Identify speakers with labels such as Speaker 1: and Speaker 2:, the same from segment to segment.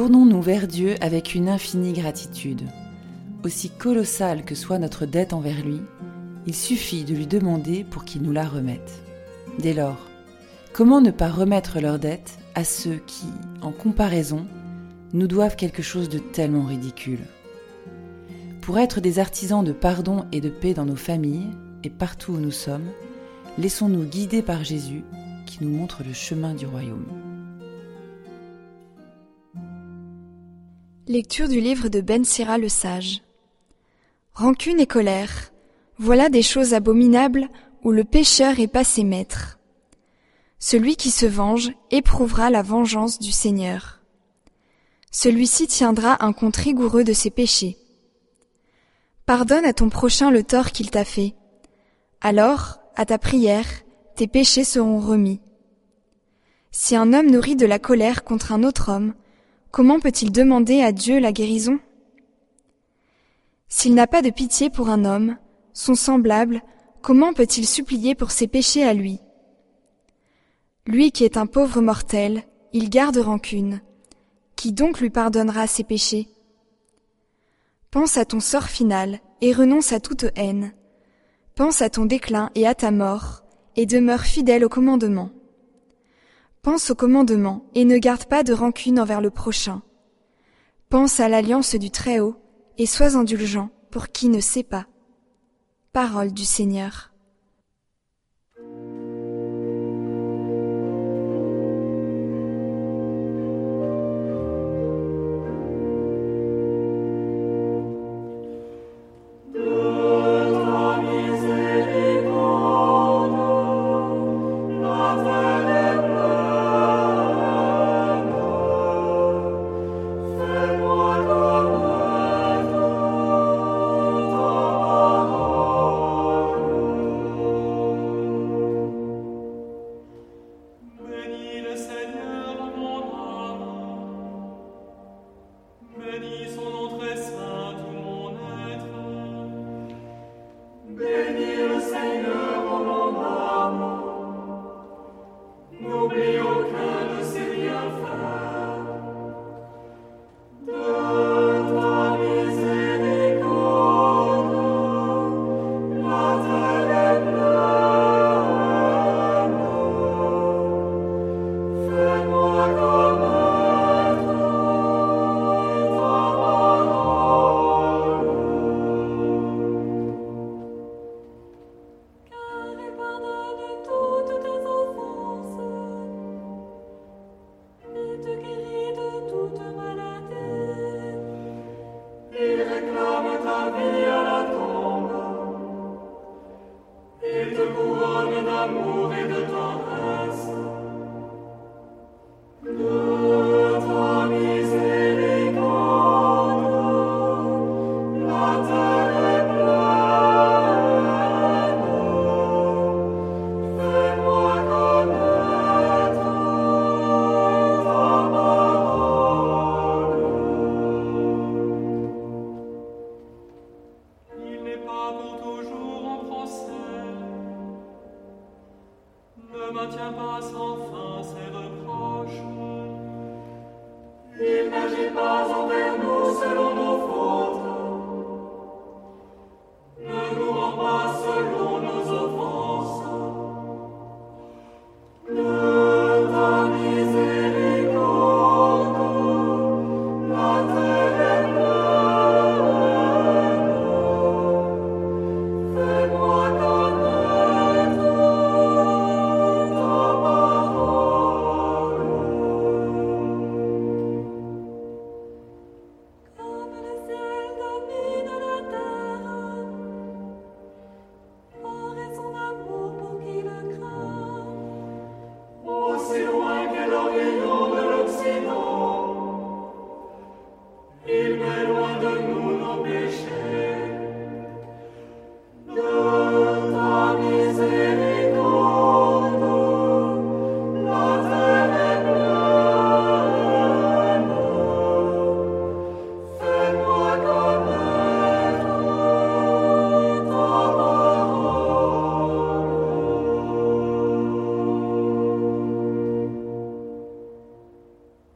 Speaker 1: Tournons-nous vers Dieu avec une infinie gratitude. Aussi colossale que soit notre dette envers lui, il suffit de lui demander pour qu'il nous la remette. Dès lors, comment ne pas remettre leur dette à ceux qui, en comparaison, nous doivent quelque chose de tellement ridicule? Pour être des artisans de pardon et de paix dans nos familles et partout où nous sommes, laissons-nous guider par Jésus qui nous montre le chemin du royaume.
Speaker 2: Lecture du livre de Ben Sira le sage. Rancune et colère, voilà des choses abominables où le pécheur est passé maître. Celui qui se venge éprouvera la vengeance du Seigneur. Celui-ci tiendra un compte rigoureux de ses péchés. Pardonne à ton prochain le tort qu'il t'a fait. Alors, à ta prière, tes péchés seront remis. Si un homme nourrit de la colère contre un autre homme, comment peut-il demander à Dieu la guérison? S'il n'a pas de pitié pour un homme, son semblable, comment peut-il supplier pour ses péchés à lui? Lui qui est un pauvre mortel, il garde rancune. Qui donc lui pardonnera ses péchés? Pense à ton sort final et renonce à toute haine. Pense à ton déclin et à ta mort, et demeure fidèle au commandement. Pense au commandement et ne garde pas de rancune envers le prochain. Pense à l'alliance du Très-Haut et sois indulgent pour qui ne sait pas. Parole du Seigneur.
Speaker 3: Car il
Speaker 4: pardonne toutes tes offenses Il te guérit de toutes maladies. Il réclame ta vie à la tombe. Il te couronne d'amour et de.
Speaker 3: Păcea
Speaker 4: pasă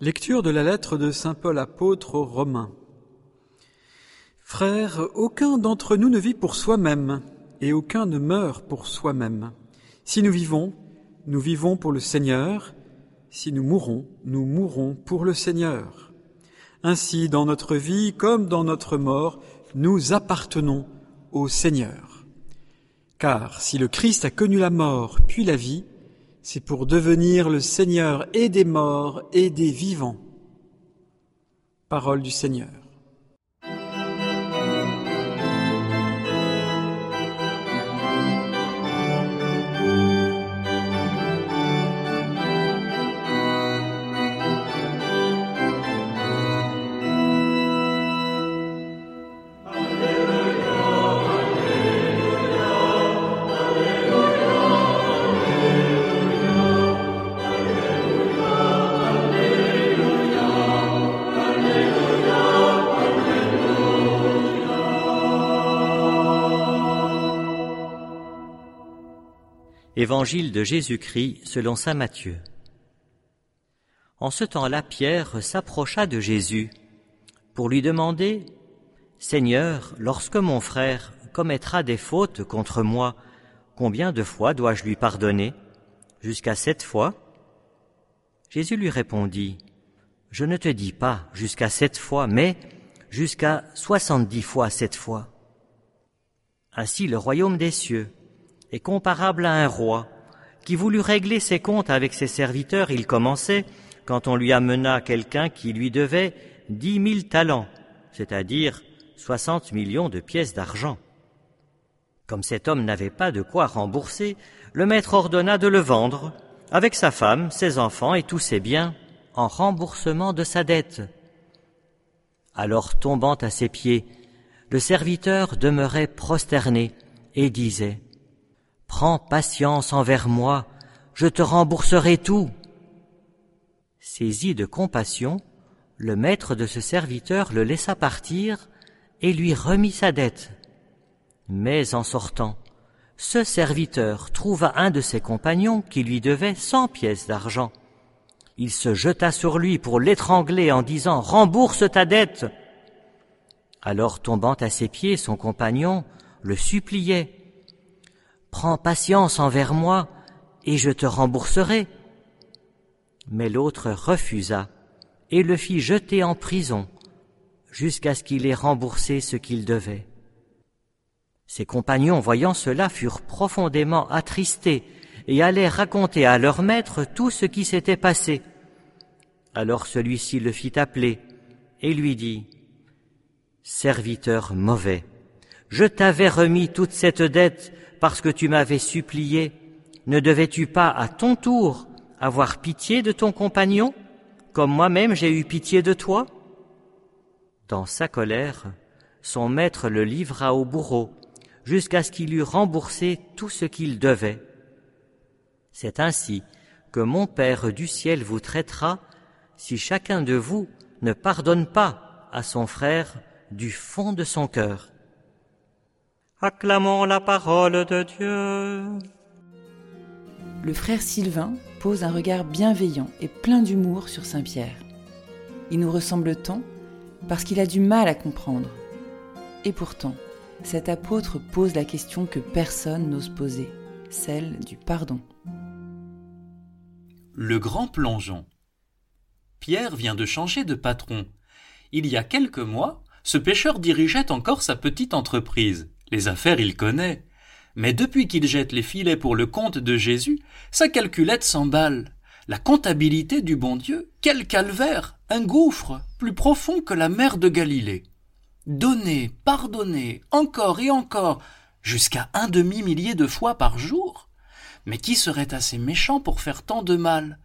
Speaker 5: Lecture de la lettre de Saint Paul apôtre aux Romains. Frères, aucun d'entre nous ne vit pour soi-même, et aucun ne meurt pour soi-même. Si nous vivons, nous vivons pour le Seigneur, si nous mourons, nous mourons pour le Seigneur. Ainsi, dans notre vie comme dans notre mort, nous appartenons au Seigneur. Car si le Christ a connu la mort puis la vie, c'est pour devenir le Seigneur et des morts et des vivants. Parole du Seigneur.
Speaker 6: Évangile de Jésus-Christ selon saint Matthieu. En ce temps-là, Pierre s'approcha de Jésus pour lui demander Seigneur, lorsque mon frère commettra des fautes contre moi, combien de fois dois-je lui pardonner Jusqu'à sept fois? Jésus lui répondit Je ne te dis pas jusqu'à sept fois, mais jusqu'à soixante-dix fois sept fois. Ainsi le royaume des cieux est comparable à un roi qui voulut régler ses comptes avec ses serviteurs. Il commençait quand on lui amena quelqu'un qui lui devait dix mille talents, c'est-à-dire soixante millions de pièces d'argent. Comme cet homme n'avait pas de quoi rembourser, le maître ordonna de le vendre, avec sa femme, ses enfants et tous ses biens, en remboursement de sa dette. Alors tombant à ses pieds, le serviteur demeurait prosterné et disait Prends patience envers moi, je te rembourserai tout. Saisi de compassion, le maître de ce serviteur le laissa partir et lui remit sa dette. Mais en sortant, ce serviteur trouva un de ses compagnons qui lui devait cent pièces d'argent. Il se jeta sur lui pour l'étrangler en disant Rembourse ta dette. Alors tombant à ses pieds, son compagnon le suppliait Prends patience envers moi, et je te rembourserai. Mais l'autre refusa et le fit jeter en prison jusqu'à ce qu'il ait remboursé ce qu'il devait. Ses compagnons, voyant cela, furent profondément attristés et allèrent raconter à leur maître tout ce qui s'était passé. Alors celui-ci le fit appeler et lui dit, Serviteur mauvais, je t'avais remis toute cette dette parce que tu m'avais supplié, ne devais-tu pas à ton tour avoir pitié de ton compagnon, comme moi-même j'ai eu pitié de toi? Dans sa colère, son maître le livra au bourreau, jusqu'à ce qu'il eût remboursé tout ce qu'il devait. C'est ainsi que mon Père du ciel vous traitera si chacun de vous ne pardonne pas à son frère du fond de son cœur. Acclamons la parole de Dieu.
Speaker 1: Le frère Sylvain pose un regard bienveillant et plein d'humour sur Saint Pierre. Il nous ressemble tant parce qu'il a du mal à comprendre. Et pourtant, cet apôtre pose la question que personne n'ose poser, celle du pardon.
Speaker 4: Le grand plongeon. Pierre vient de changer de patron. Il y a quelques mois, ce pêcheur dirigeait encore sa petite entreprise. Les affaires, il connaît. Mais depuis qu'il jette les filets pour le compte de Jésus, sa calculette s'emballe. La comptabilité du bon Dieu, quel calvaire, un gouffre, plus profond que la mer de Galilée. Donner, pardonner, encore et encore, jusqu'à un demi-millier de fois par jour. Mais qui serait assez méchant pour faire tant de mal?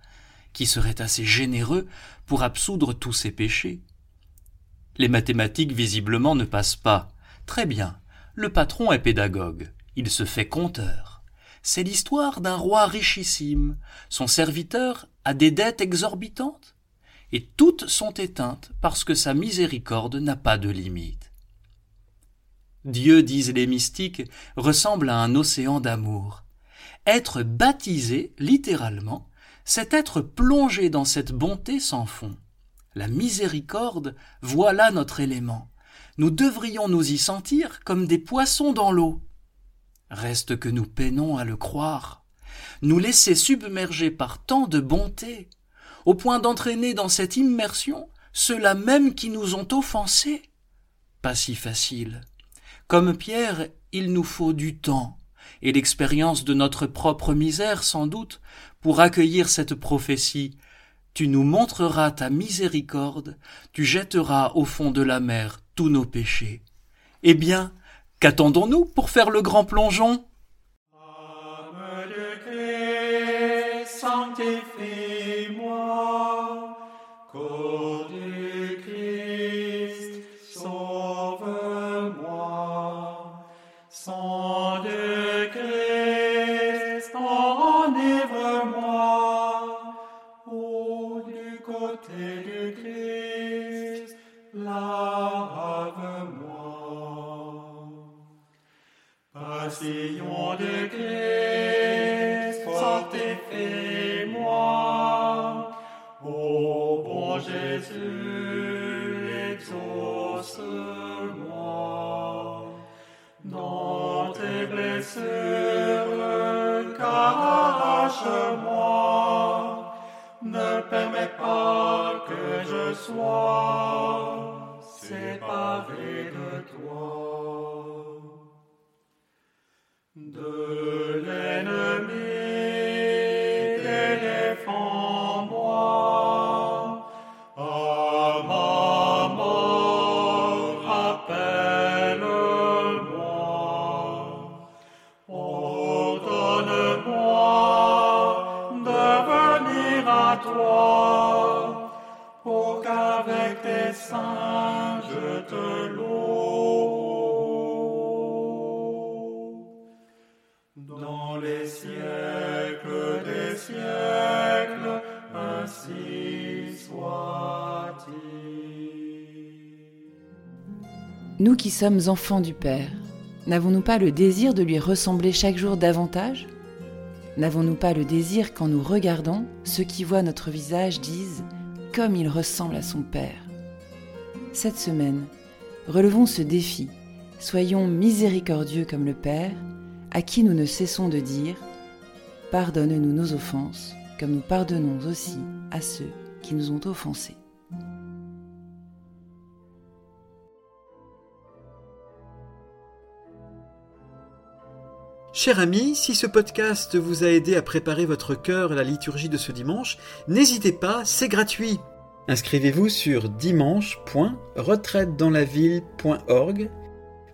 Speaker 4: Qui serait assez généreux pour absoudre tous ses péchés? Les mathématiques visiblement ne passent pas. Très bien. Le patron est pédagogue, il se fait conteur. C'est l'histoire d'un roi richissime. Son serviteur a des dettes exorbitantes, et toutes sont éteintes parce que sa miséricorde n'a pas de limite. Dieu, disent les mystiques, ressemble à un océan d'amour. Être baptisé, littéralement, c'est être plongé dans cette bonté sans fond. La miséricorde, voilà notre élément. Nous devrions nous y sentir comme des poissons dans l'eau. Reste que nous peinons à le croire, nous laisser submerger par tant de bonté, au point d'entraîner dans cette immersion ceux-là même qui nous ont offensés. Pas si facile. Comme Pierre, il nous faut du temps, et l'expérience de notre propre misère sans doute, pour accueillir cette prophétie. Tu nous montreras ta miséricorde, tu jetteras au fond de la mer tous nos péchés. Eh bien, Qu'attendons-nous pour faire le grand plongeon?
Speaker 3: Sanctifie-moi, sauve-moi, exauce-moi. Dans tes blessures, arrache-moi. Ne permets pas que je sois siècles des siècles, ainsi soit-il.
Speaker 1: Nous qui sommes enfants du Père, n'avons-nous pas le désir de lui ressembler chaque jour davantage? N'avons-nous pas le désir qu'en nous regardant, ceux qui voient notre visage disent ⁇ Comme il ressemble à son Père !⁇ Cette semaine, relevons ce défi, soyons miséricordieux comme le Père, à qui nous ne cessons de dire ⁇ Pardonne-nous nos offenses, comme nous pardonnons aussi à ceux qui nous ont offensés.
Speaker 5: Cher ami, si ce podcast vous a aidé à préparer votre cœur à la liturgie de ce dimanche, n'hésitez pas, c'est gratuit. Inscrivez-vous sur dimanche.retraitedanslaville.org.